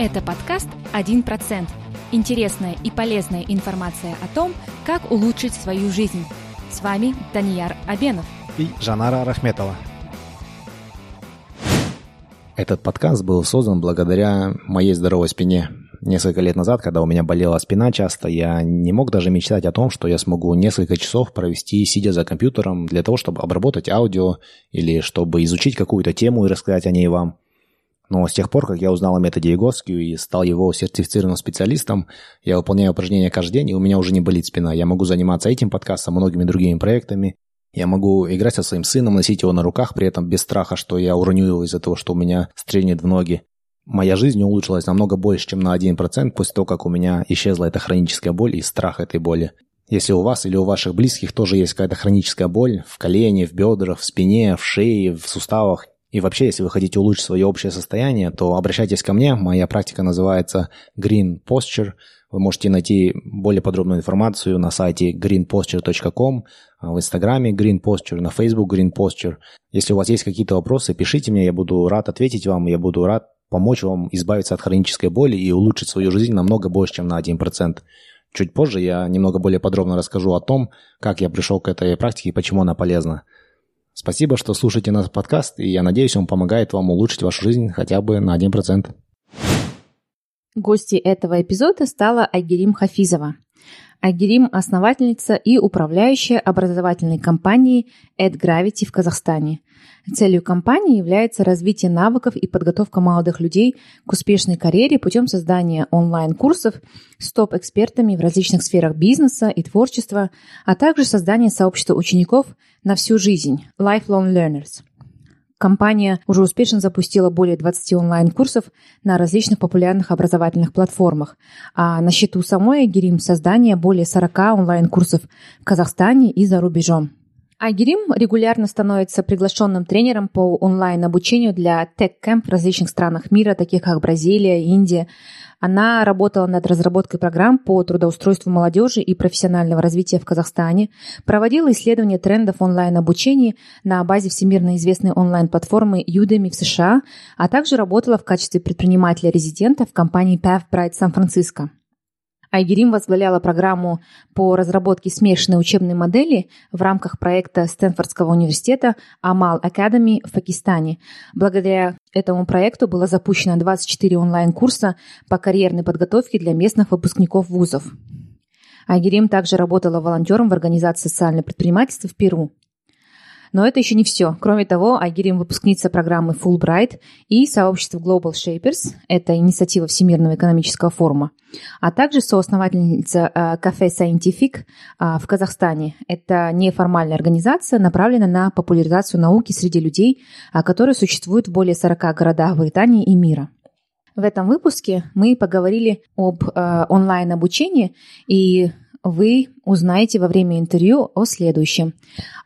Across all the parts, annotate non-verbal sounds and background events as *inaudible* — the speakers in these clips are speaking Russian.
Это подкаст «1%». Интересная и полезная информация о том, как улучшить свою жизнь. С вами Данияр Абенов и Жанара Рахметова. Этот подкаст был создан благодаря моей здоровой спине. Несколько лет назад, когда у меня болела спина часто, я не мог даже мечтать о том, что я смогу несколько часов провести, сидя за компьютером, для того, чтобы обработать аудио или чтобы изучить какую-то тему и рассказать о ней вам. Но с тех пор, как я узнал о методе Егоски и стал его сертифицированным специалистом, я выполняю упражнения каждый день, и у меня уже не болит спина. Я могу заниматься этим подкастом, многими другими проектами. Я могу играть со своим сыном, носить его на руках, при этом без страха, что я уроню его из-за того, что у меня стрельнет в ноги. Моя жизнь улучшилась намного больше, чем на 1% после того, как у меня исчезла эта хроническая боль и страх этой боли. Если у вас или у ваших близких тоже есть какая-то хроническая боль в колене, в бедрах, в спине, в шее, в суставах, и вообще, если вы хотите улучшить свое общее состояние, то обращайтесь ко мне. Моя практика называется Green Posture. Вы можете найти более подробную информацию на сайте greenposture.com, в инстаграме Green Posture, на Facebook Green Posture. Если у вас есть какие-то вопросы, пишите мне, я буду рад ответить вам, я буду рад помочь вам избавиться от хронической боли и улучшить свою жизнь намного больше, чем на 1%. Чуть позже я немного более подробно расскажу о том, как я пришел к этой практике и почему она полезна. Спасибо, что слушаете наш подкаст, и я надеюсь, он помогает вам улучшить вашу жизнь хотя бы на 1%. Гостьей этого эпизода стала Айгерим Хафизова. Айгерим – основательница и управляющая образовательной компанией AdGravity в Казахстане. Целью компании является развитие навыков и подготовка молодых людей к успешной карьере путем создания онлайн-курсов с топ-экспертами в различных сферах бизнеса и творчества, а также создание сообщества учеников на всю жизнь – Lifelong Learners. Компания уже успешно запустила более 20 онлайн-курсов на различных популярных образовательных платформах, а на счету самой Агирим создание более 40 онлайн-курсов в Казахстане и за рубежом. Агирим регулярно становится приглашенным тренером по онлайн-обучению для тег-кэмп в различных странах мира, таких как Бразилия, Индия. Она работала над разработкой программ по трудоустройству молодежи и профессионального развития в Казахстане, проводила исследования трендов онлайн-обучения на базе всемирно известной онлайн-платформы Udemy в США, а также работала в качестве предпринимателя-резидента в компании PathBright Сан-Франциско. Айгерим возглавляла программу по разработке смешанной учебной модели в рамках проекта Стэнфордского университета Амал Academy в Пакистане. Благодаря этому проекту было запущено 24 онлайн-курса по карьерной подготовке для местных выпускников вузов. Айгерим также работала волонтером в организации социального предпринимательства в Перу. Но это еще не все. Кроме того, Айгерим – выпускница программы Fulbright и сообщества Global Shapers – это инициатива Всемирного экономического форума, а также соосновательница э, кафе Scientific э, в Казахстане. Это неформальная организация, направленная на популяризацию науки среди людей, э, которые существуют в более 40 городах Британии и мира. В этом выпуске мы поговорили об онлайн-обучении и вы узнаете во время интервью о следующем.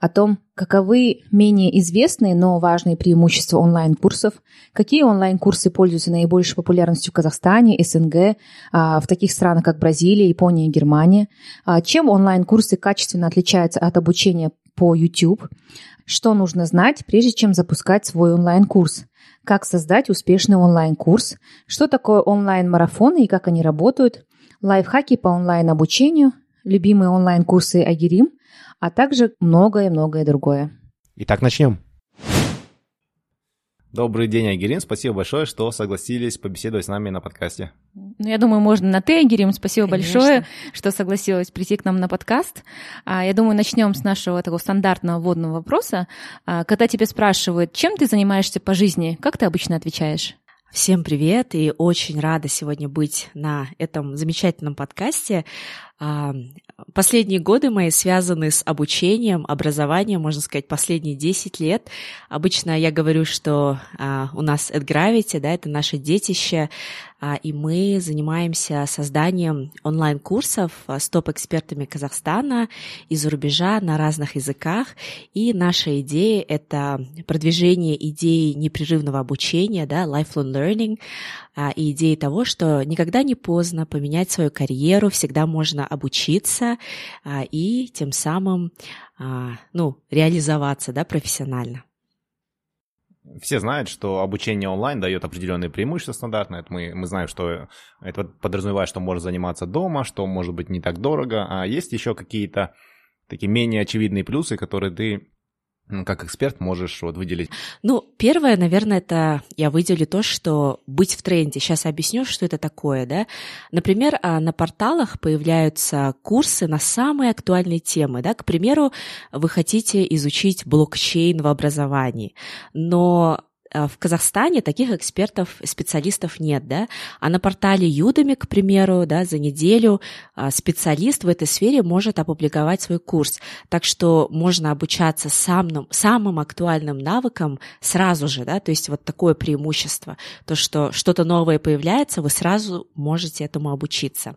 О том, каковы менее известные, но важные преимущества онлайн-курсов, какие онлайн-курсы пользуются наибольшей популярностью в Казахстане, СНГ, а, в таких странах, как Бразилия, Япония, Германия, а, чем онлайн-курсы качественно отличаются от обучения по YouTube, что нужно знать, прежде чем запускать свой онлайн-курс, как создать успешный онлайн-курс, что такое онлайн-марафоны и как они работают, лайфхаки по онлайн-обучению, любимые онлайн-курсы Агирим, а также многое-многое другое. Итак, начнем. Добрый день, Агирим. Спасибо большое, что согласились побеседовать с нами на подкасте. Ну, я думаю, можно на ты, Агирим. Спасибо Конечно. большое, что согласилась прийти к нам на подкаст. А, я думаю, начнем с нашего такого стандартного вводного вопроса. А, когда тебя спрашивают, чем ты занимаешься по жизни, как ты обычно отвечаешь? Всем привет и очень рада сегодня быть на этом замечательном подкасте. Последние годы мои связаны с обучением, образованием, можно сказать, последние 10 лет. Обычно я говорю, что а, у нас AdGravity, да, это наше детище, а, и мы занимаемся созданием онлайн-курсов с топ-экспертами Казахстана и за рубежа на разных языках. И наша идея — это продвижение идеи непрерывного обучения, да, lifelong learning, а, и идеи того, что никогда не поздно поменять свою карьеру, всегда можно обучиться а, и тем самым ну, реализоваться да, профессионально. все знают, что обучение онлайн дает определенные преимущества стандартные. Это мы, мы знаем, что это подразумевает, что можно заниматься дома, что может быть не так дорого. А есть еще какие-то такие менее очевидные плюсы, которые ты как эксперт можешь вот выделить? Ну, первое, наверное, это я выделю то, что быть в тренде. Сейчас объясню, что это такое, да. Например, а, на порталах появляются курсы на самые актуальные темы, да. К примеру, вы хотите изучить блокчейн в образовании, но в Казахстане таких экспертов, специалистов нет, да, а на портале Юдами, к примеру, да, за неделю а, специалист в этой сфере может опубликовать свой курс, так что можно обучаться самым, самым актуальным навыкам сразу же, да, то есть вот такое преимущество, то, что что-то новое появляется, вы сразу можете этому обучиться.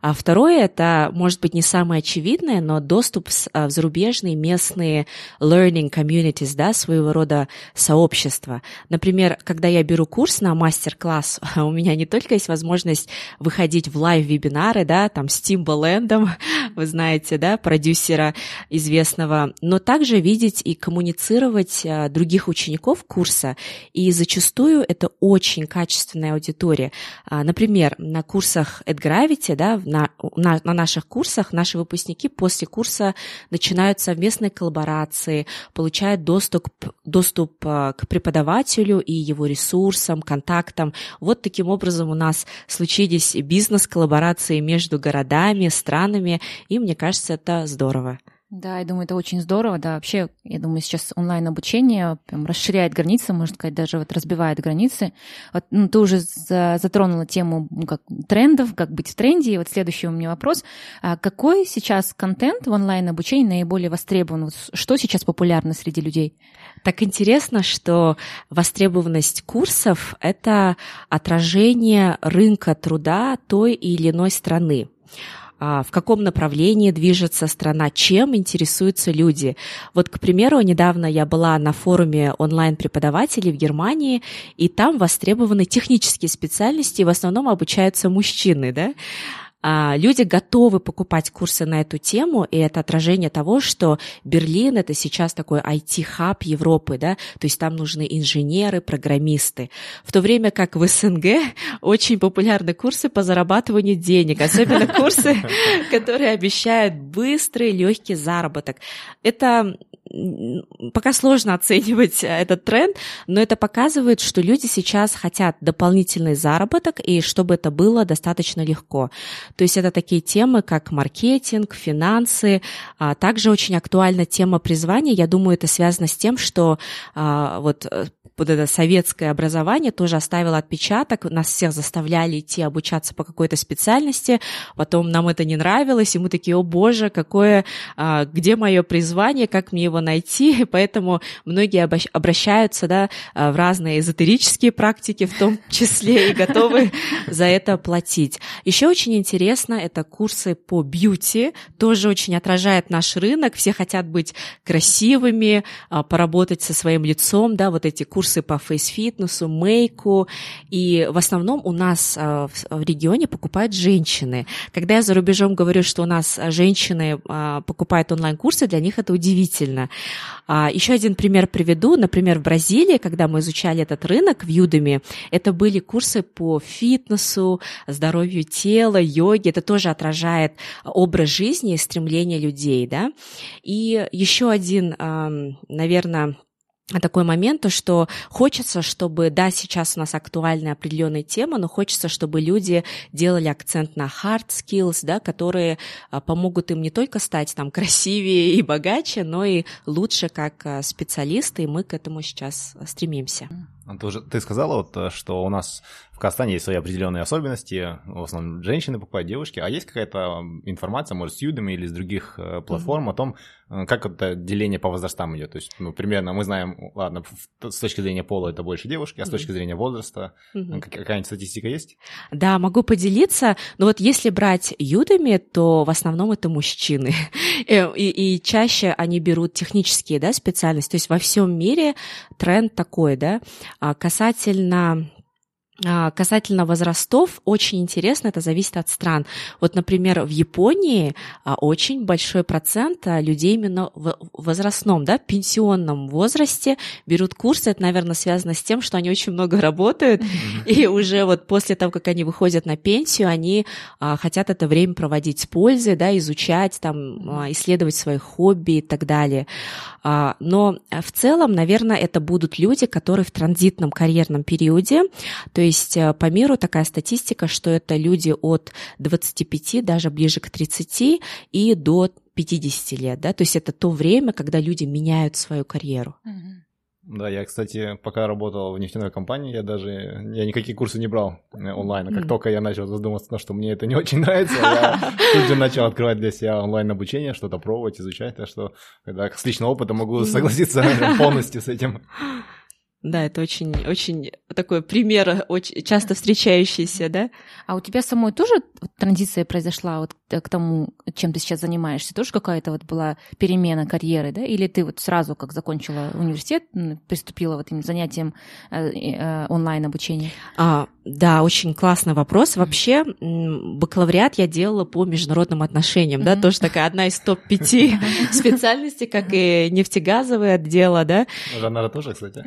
А второе, это, может быть, не самое очевидное, но доступ а, в зарубежные местные learning communities, да, своего рода сообщества. Например, когда я беру курс на мастер-класс, *laughs* у меня не только есть возможность выходить в лайв-вебинары, да, там с Тимбалендом, *laughs* вы знаете, да, продюсера известного, но также видеть и коммуницировать а, других учеников курса, и зачастую это очень качественная аудитория. А, например, на курсах AdGravity, да, на, на, на наших курсах наши выпускники после курса начинают совместные коллаборации, получают доступ, доступ а, к преподавателю и его ресурсам, контактам. Вот таким образом у нас случились бизнес-коллаборации между городами, странами, и мне кажется, это здорово. Да, я думаю, это очень здорово. Да, вообще, я думаю, сейчас онлайн-обучение прям расширяет границы, можно сказать, даже вот разбивает границы. Вот, ну, ты уже затронула тему ну, как трендов, как быть в тренде. И вот следующий у меня вопрос. А какой сейчас контент в онлайн-обучении наиболее востребован? Что сейчас популярно среди людей? Так интересно, что востребованность курсов — это отражение рынка труда той или иной страны. А, в каком направлении движется страна, чем интересуются люди. Вот, к примеру, недавно я была на форуме онлайн-преподавателей в Германии, и там востребованы технические специальности, и в основном обучаются мужчины, да, люди готовы покупать курсы на эту тему, и это отражение того, что Берлин — это сейчас такой IT-хаб Европы, да, то есть там нужны инженеры, программисты. В то время как в СНГ *laughs* очень популярны курсы по зарабатыванию денег, особенно *laughs* курсы, которые обещают быстрый, легкий заработок. Это пока сложно оценивать э, этот тренд, но это показывает, что люди сейчас хотят дополнительный заработок, и чтобы это было достаточно легко. То есть это такие темы, как маркетинг, финансы. А также очень актуальна тема призвания. Я думаю, это связано с тем, что а, вот э, вот это советское образование тоже оставило отпечаток, нас всех заставляли идти обучаться по какой-то специальности, потом нам это не нравилось, и мы такие, о боже, какое, а, где мое призвание, как мне его найти, *laughs* поэтому многие обращаются да, а, в разные эзотерические практики в том *laughs* числе и готовы за это платить. Еще очень интересно, это курсы по бьюти, тоже очень отражает наш рынок, все хотят быть красивыми, а, поработать со своим лицом, да, вот эти курсы курсы по фейс-фитнесу, мейку, и в основном у нас а, в регионе покупают женщины. Когда я за рубежом говорю, что у нас женщины а, покупают онлайн-курсы, для них это удивительно. А, Еще один пример приведу. Например, в Бразилии, когда мы изучали этот рынок в Юдами, это были курсы по фитнесу, здоровью тела, йоге. Это тоже отражает образ жизни и стремление людей. Да? И еще один, наверное, такой момент, то, что хочется, чтобы, да, сейчас у нас актуальная определенная тема, но хочется, чтобы люди делали акцент на hard skills, да, которые а, помогут им не только стать там красивее и богаче, но и лучше как а, специалисты, и мы к этому сейчас стремимся. Ты, уже, ты сказала, вот, э, что у нас в Казахстане есть свои определенные особенности, в основном женщины покупают девушки, а есть какая-то информация, может, с Юдами или с других э, платформ mm-hmm. о том, э, как это деление по возрастам идет? То есть, ну, примерно мы знаем, ладно, с точки зрения пола это больше девушки, а с точки зрения возраста mm-hmm. какая-нибудь статистика есть? Да, могу поделиться, но вот если брать Юдами, то в основном это мужчины, *laughs* и, и чаще они берут технические, да, специальности, то есть во всем мире тренд такой, да, а касательно касательно возрастов, очень интересно, это зависит от стран. Вот, например, в Японии а, очень большой процент а, людей именно в возрастном, да, пенсионном возрасте берут курсы. Это, наверное, связано с тем, что они очень много работают, и уже вот после того, как они выходят на пенсию, они хотят это время проводить с пользой, да, изучать, там, исследовать свои хобби и так далее. Но в целом, наверное, это будут люди, которые в транзитном карьерном периоде, то есть э, по миру такая статистика, что это люди от 25, даже ближе к 30 и до 50 лет, да, то есть это то время, когда люди меняют свою карьеру. Да, я, кстати, пока работал в нефтяной компании, я даже я никакие курсы не брал э, онлайн. Как mm. только я начал задуматься, что мне это не очень нравится, я *laughs* тут же начал открывать для себя онлайн обучение, что-то пробовать, изучать. Так что когда с личного опыта могу согласиться *laughs* полностью с этим. Да, это очень, очень такой пример, очень часто встречающийся, да? А у тебя самой тоже транзиция произошла вот к тому, чем ты сейчас занимаешься? Тоже какая-то вот была перемена карьеры, да? Или ты вот сразу, как закончила университет, приступила вот этим занятиям э, э, онлайн-обучения? А, да, очень классный вопрос. Вообще, бакалавриат я делала по международным отношениям, да, тоже такая одна из топ-5 *laughs* специальностей, как и нефтегазовое отдела, да. Жанна тоже, кстати.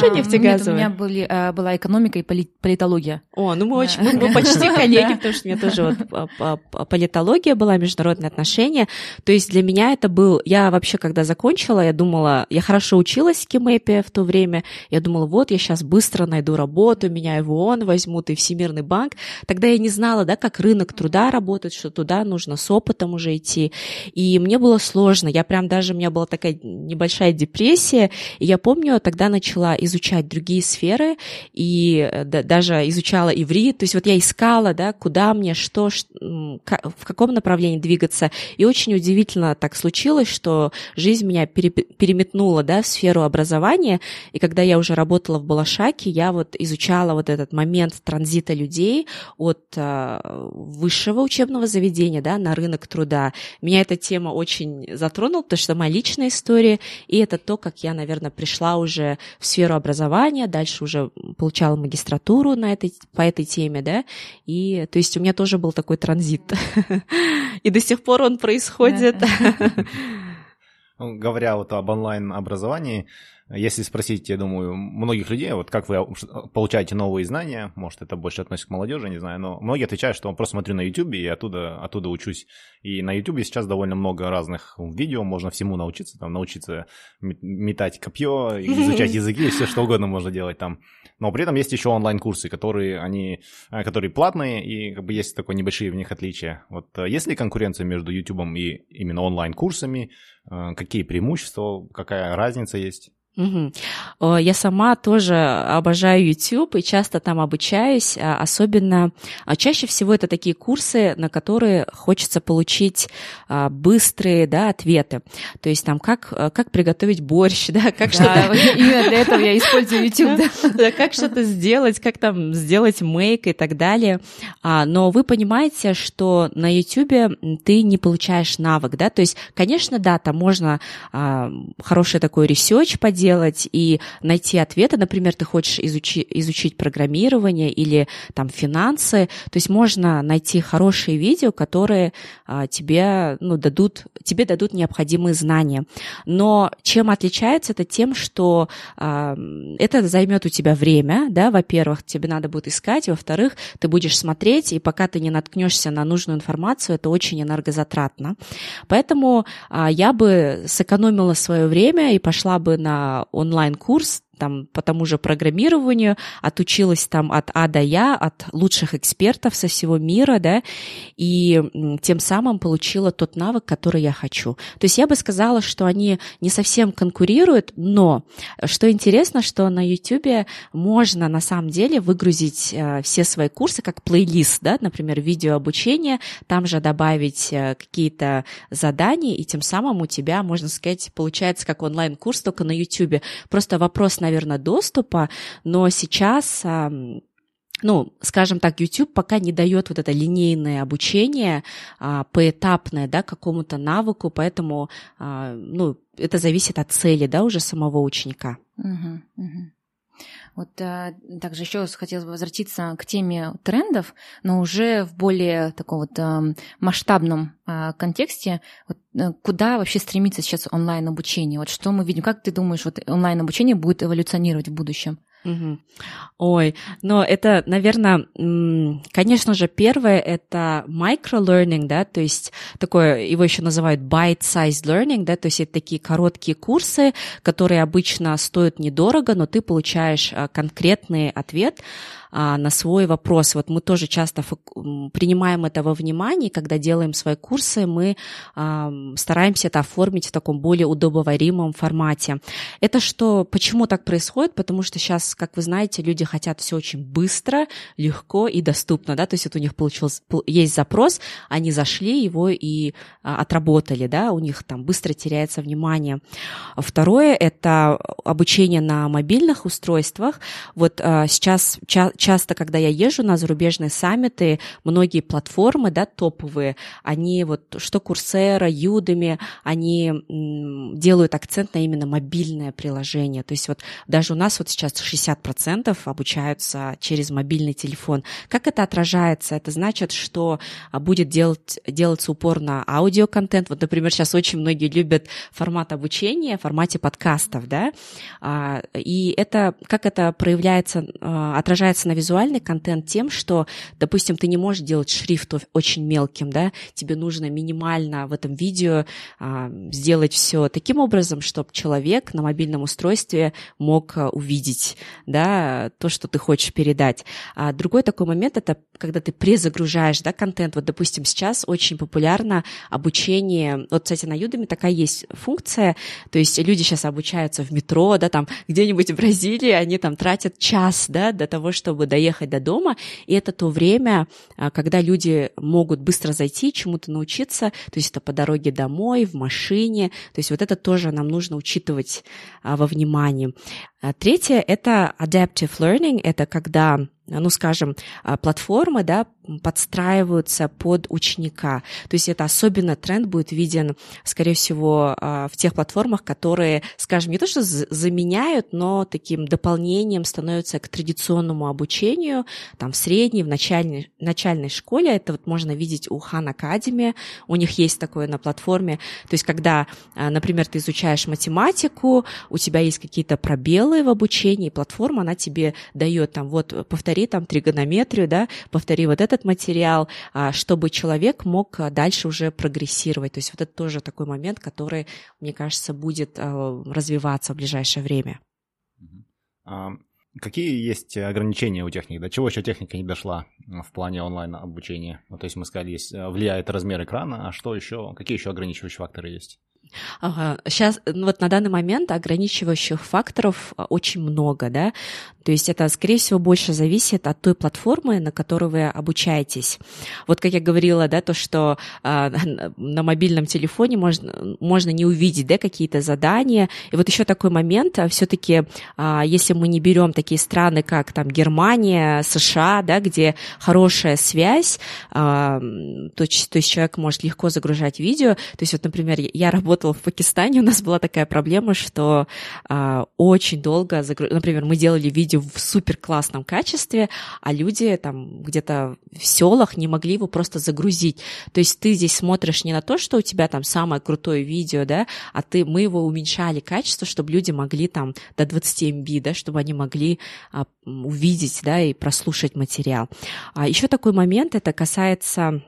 Тоже нефтегазовая? у меня были, э, была экономика и политология. О, ну мы очень, мы почти *laughs* коллеги, потому что у меня тоже вот политология была, международные отношения. То есть для меня это был, я вообще, когда закончила, я думала, я хорошо училась в Кимэпе в то время, я думала, вот я сейчас быстро найду работу, меня в ООН возьмут и Всемирный банк. Тогда я не знала, да, как рынок труда работает, что туда нужно с опытом уже идти. И мне было сложно. Я прям даже, у меня была такая небольшая депрессия. И я помню, тогда начала изучать другие сферы и э, да, даже изучала иврит. То есть вот я искала, да, куда мне, что, в каком направлении двигаться. И очень удивительно так случилось, что жизнь меня переметнула, да, в сферу образования. И когда я уже работала в Балашаке, я вот изучала вот этот момент транзита людей от э, высшего учебного заведения да, на рынок труда. Меня эта тема очень затронула, потому что моя личная история, и это то, как я, наверное, пришла уже в сферу образования, дальше уже получала магистратуру на этой, по этой теме, да, и то есть у меня тоже был такой транзит. *laughs* И до сих пор он происходит. *laughs* Говоря вот об онлайн-образовании, если спросить, я думаю, многих людей, вот как вы получаете новые знания, может, это больше относится к молодежи, не знаю, но многие отвечают, что просто смотрю на YouTube и оттуда, оттуда учусь. И на YouTube сейчас довольно много разных видео, можно всему научиться, там, научиться метать копье, *laughs* изучать языки, все что угодно можно делать там. Но при этом есть еще онлайн-курсы, которые, они, э, которые платные, и как бы есть такое небольшие в них отличия. Вот э, есть ли конкуренция между YouTube и именно онлайн-курсами? Э, какие преимущества, какая разница есть? Угу. Я сама тоже обожаю YouTube и часто там обучаюсь, а, особенно а, чаще всего это такие курсы, на которые хочется получить а, быстрые да, ответы. То есть там как, как приготовить борщ, *laughs* да, как да, что-то... Именно для этого я использую YouTube. *laughs* Да, как что-то сделать, как там сделать мейк и так далее. Но вы понимаете, что на YouTube ты не получаешь навык, да, то есть, конечно, да, там можно хороший такой research поделать, сделать и найти ответы. Например, ты хочешь изучи, изучить программирование или там финансы. То есть можно найти хорошие видео, которые а, тебе, ну, дадут, тебе дадут необходимые знания. Но чем отличается это тем, что а, это займет у тебя время, да, во-первых, тебе надо будет искать, во-вторых, ты будешь смотреть, и пока ты не наткнешься на нужную информацию, это очень энергозатратно. Поэтому а, я бы сэкономила свое время и пошла бы на онлайн-курс там, по тому же программированию, отучилась там от А до Я, от лучших экспертов со всего мира, да, и тем самым получила тот навык, который я хочу. То есть я бы сказала, что они не совсем конкурируют, но что интересно, что на YouTube можно на самом деле выгрузить э, все свои курсы как плейлист, да, например, видео обучения, там же добавить э, какие-то задания, и тем самым у тебя, можно сказать, получается как онлайн-курс только на YouTube. Просто вопрос наверное, доступа, но сейчас ну, скажем так, YouTube пока не дает вот это линейное обучение а, поэтапное, да, какому-то навыку, поэтому, а, ну, это зависит от цели, да, уже самого ученика. Угу, угу. Вот а, также еще хотелось бы возвратиться к теме трендов, но уже в более таком вот а, масштабном а, контексте. Вот, а, куда вообще стремится сейчас онлайн-обучение? Вот что мы видим? Как ты думаешь, вот онлайн-обучение будет эволюционировать в будущем? Ой, но это, наверное, конечно же, первое это micro-learning, да, то есть такое, его еще называют bite-sized learning, да, то есть это такие короткие курсы, которые обычно стоят недорого, но ты получаешь а, конкретный ответ, а, на свой вопрос. Вот мы тоже часто принимаем это во внимание, когда делаем свои курсы, мы а, стараемся это оформить в таком более удобоваримом формате. Это что, почему так происходит? Потому что сейчас, как вы знаете, люди хотят все очень быстро, легко и доступно, да, то есть вот у них получился, есть запрос, они зашли его и а, отработали, да, у них там быстро теряется внимание. Второе – это обучение на мобильных устройствах. Вот сейчас часто, когда я езжу на зарубежные саммиты, многие платформы, да, топовые, они вот, что Курсера, Юдами, они делают акцент на именно мобильное приложение. То есть вот даже у нас вот сейчас 60% обучаются через мобильный телефон. Как это отражается? Это значит, что а, будет делать, делаться упор на аудиоконтент. Вот, например, сейчас очень многие любят формат обучения в формате подкастов, да, а, и это, как это проявляется, а, отражается на визуальный контент тем, что, допустим, ты не можешь делать шрифт очень мелким, да, тебе нужно минимально в этом видео а, сделать все таким образом, чтобы человек на мобильном устройстве мог а, увидеть, да, то, что ты хочешь передать. А другой такой момент это когда ты презагружаешь, да, контент. Вот, допустим, сейчас очень популярно обучение. Вот, кстати, на Udemy такая есть функция. То есть люди сейчас обучаются в метро, да, там где-нибудь в Бразилии, они там тратят час, да, до того, чтобы чтобы доехать до дома, и это то время, а, когда люди могут быстро зайти, чему-то научиться, то есть это по дороге домой, в машине, то есть вот это тоже нам нужно учитывать а, во внимании. А третье — это adaptive learning, это когда ну, скажем, платформы, да, подстраиваются под ученика. То есть это особенно тренд будет виден, скорее всего, а, в тех платформах, которые, скажем, не то что заменяют, но таким дополнением становятся к традиционному обучению, там в средней, в начальной, начальной школе. Это вот можно видеть у Хан Академи, у них есть такое на платформе. То есть когда, а, например, ты изучаешь математику, у тебя есть какие-то пробелы в обучении, платформа, она тебе дает там, вот, повтори там тригонометрию, да, повтори вот это этот материал, а, чтобы человек мог а, дальше уже прогрессировать. То есть вот это тоже такой момент, который, мне кажется, будет а, развиваться в ближайшее время. Какие есть ограничения у техники? До чего еще техника не дошла в плане онлайн-обучения? Ну, то есть мы сказали, есть, влияет размер экрана, а что еще, какие еще ограничивающие факторы есть? Сейчас, ну, вот на данный момент ограничивающих факторов а, очень много, да, то есть это, скорее всего, больше зависит от той платформы, на которой вы обучаетесь. Вот как я говорила, да, то, что *laughs* э, на мобильном телефоне можно, можно не увидеть, да, какие-то задания. И вот еще такой момент, а, все-таки, э, если мы не берем такие страны, как там Германия, США, да, где хорошая связь, э, то, то есть человек может легко загружать видео. То есть вот, например, я работала работала в Пакистане, *laughs* у нас была такая проблема, что а, очень долго, загруж... например, мы делали видео в супер классном качестве, а люди там где-то в селах не могли его просто загрузить. То есть ты здесь смотришь не на то, что у тебя там самое крутое видео, да, а ты, мы его уменьшали качество, чтобы люди могли там до 20 MB, да, чтобы они могли а, увидеть, да, и прослушать материал. А еще такой момент, это касается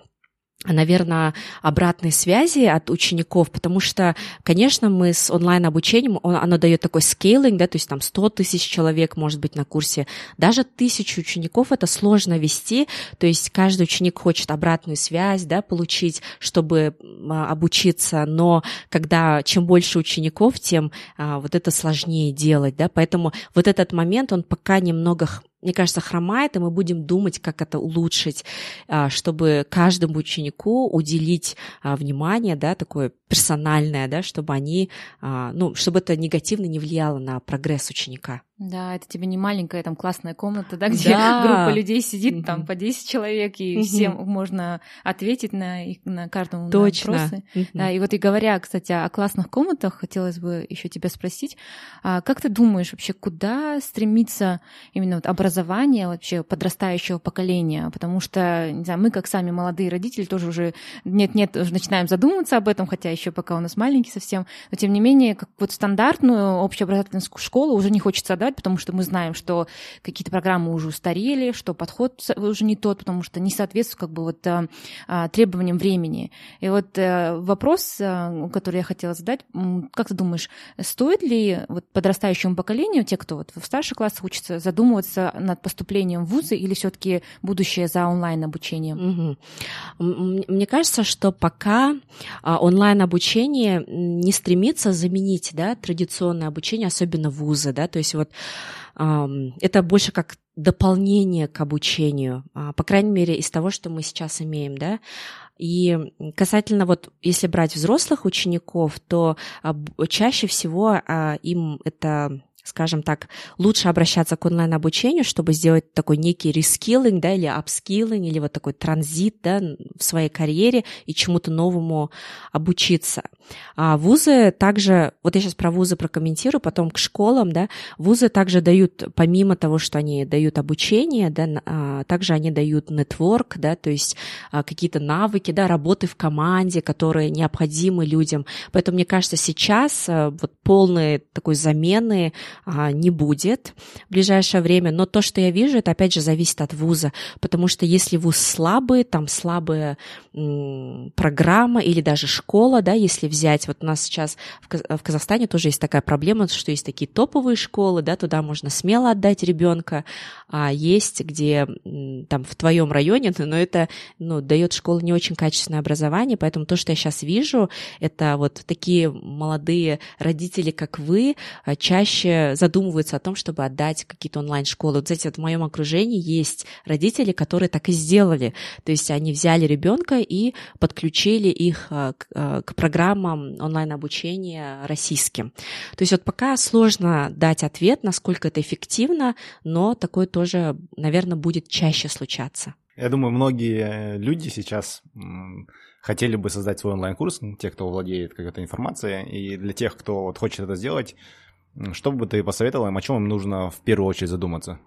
наверное, обратной связи от учеников, потому что, конечно, мы с онлайн-обучением, оно дает такой скейлинг, да, то есть там 100 тысяч человек может быть на курсе, даже тысячу учеников это сложно вести, то есть каждый ученик хочет обратную связь, да, получить, чтобы а, обучиться, но когда чем больше учеников, тем а, вот это сложнее делать, да, поэтому вот этот момент, он пока немного мне кажется, хромает, и мы будем думать, как это улучшить, а, чтобы каждому ученику уделить а, внимание, да, такое персональное, да, чтобы они, а, ну, чтобы это негативно не влияло на прогресс ученика. Да, это тебе не маленькая там классная комната, да, где да. группа людей сидит, mm-hmm. там по 10 человек, и mm-hmm. всем можно ответить на, на каждому Точно. на вопросы. Mm-hmm. Да, и вот и говоря, кстати, о классных комнатах, хотелось бы еще тебя спросить, а как ты думаешь вообще, куда стремится именно вот образование вообще подрастающего поколения? Потому что, не знаю, мы как сами молодые родители тоже уже нет-нет, уже начинаем задумываться об этом, хотя еще пока у нас маленький совсем, но тем не менее, как вот стандартную общеобразовательную школу уже не хочется отдать, потому что мы знаем, что какие-то программы уже устарели, что подход уже не тот, потому что не соответствует как бы вот а, а, требованиям времени. И вот э, вопрос, э, который я хотела задать, как ты думаешь, стоит ли вот подрастающему поколению, те, кто вот в старших классах учится, задумываться над поступлением в вузы или все-таки будущее за онлайн обучением? Угу. Мне кажется, что пока а, онлайн обучение не стремится заменить да, традиционное обучение, особенно вузы, да, то есть вот это больше как дополнение к обучению, а, по крайней мере, из того, что мы сейчас имеем, да. И касательно вот, если брать взрослых учеников, то чаще всего а, им это скажем так, лучше обращаться к онлайн-обучению, чтобы сделать такой некий рескиллинг, да, или апскиллинг, или вот такой транзит, да, в своей карьере и чему-то новому обучиться. А вузы также, вот я сейчас про вузы прокомментирую, потом к школам, да, вузы также дают, помимо того, что они дают обучение, да, а, также они дают нетворк, да, то есть а, какие-то навыки, да, работы в команде, которые необходимы людям. Поэтому, мне кажется, сейчас а, вот полной такой замены не будет в ближайшее время, но то, что я вижу, это опять же зависит от вуза, потому что если вуз слабый, там слабая программа или даже школа, да, если взять, вот у нас сейчас в Казахстане тоже есть такая проблема, что есть такие топовые школы, да, туда можно смело отдать ребенка, а есть, где там в твоем районе, *laughs* но это, ну, дает школа не очень качественное образование, поэтому то, что я сейчас вижу, это вот такие молодые родители, как вы, а, чаще задумываются о том, чтобы отдать какие-то онлайн-школы. Вот, знаете, вот в моем окружении есть родители, которые так и сделали, то есть они взяли ребенка и подключили их к, а, к программам онлайн-обучения российским. То есть вот пока сложно дать ответ, насколько это эффективно, но такое тоже, наверное, будет чаще случаться. Я думаю, многие люди сейчас хотели бы создать свой онлайн-курс, те, кто владеет какой-то информацией, и для тех, кто вот хочет это сделать, что бы ты посоветовал им, о чем им нужно в первую очередь задуматься?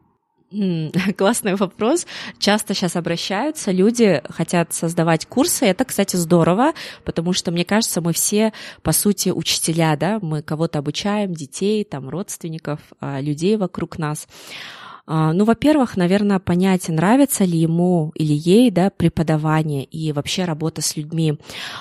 *laughs* Классный вопрос. Часто сейчас обращаются, люди хотят создавать курсы. Это, кстати, здорово, потому что, мне кажется, мы все, по сути, учителя, да, мы кого-то обучаем, детей, там, родственников, а, людей вокруг нас. А, ну, во-первых, наверное, понять, нравится ли ему или ей да, преподавание и вообще работа с людьми.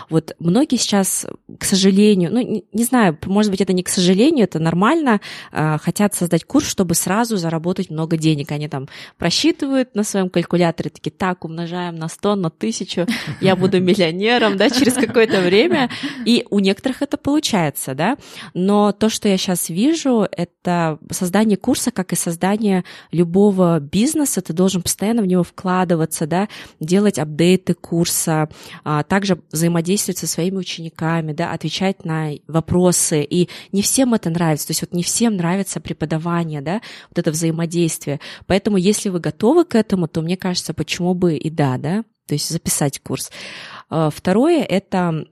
Вот многие сейчас, к сожалению, ну, не, знаю, может быть, это не к сожалению, это нормально, а, хотят создать курс, чтобы сразу заработать много денег. Они там просчитывают на своем калькуляторе, такие, так, умножаем на 100, на 1000, я буду *laughs* миллионером, да, через какое-то время. И у некоторых это получается, да. Но то, что я сейчас вижу, это создание курса, как и создание любого бизнеса ты должен постоянно в него вкладываться, да, делать апдейты курса, а, также взаимодействовать со своими учениками, да, отвечать на вопросы. И не всем это нравится, то есть вот не всем нравится преподавание, да, вот это взаимодействие. Поэтому если вы готовы к этому, то мне кажется, почему бы и да, да, то есть записать курс. А, второе – это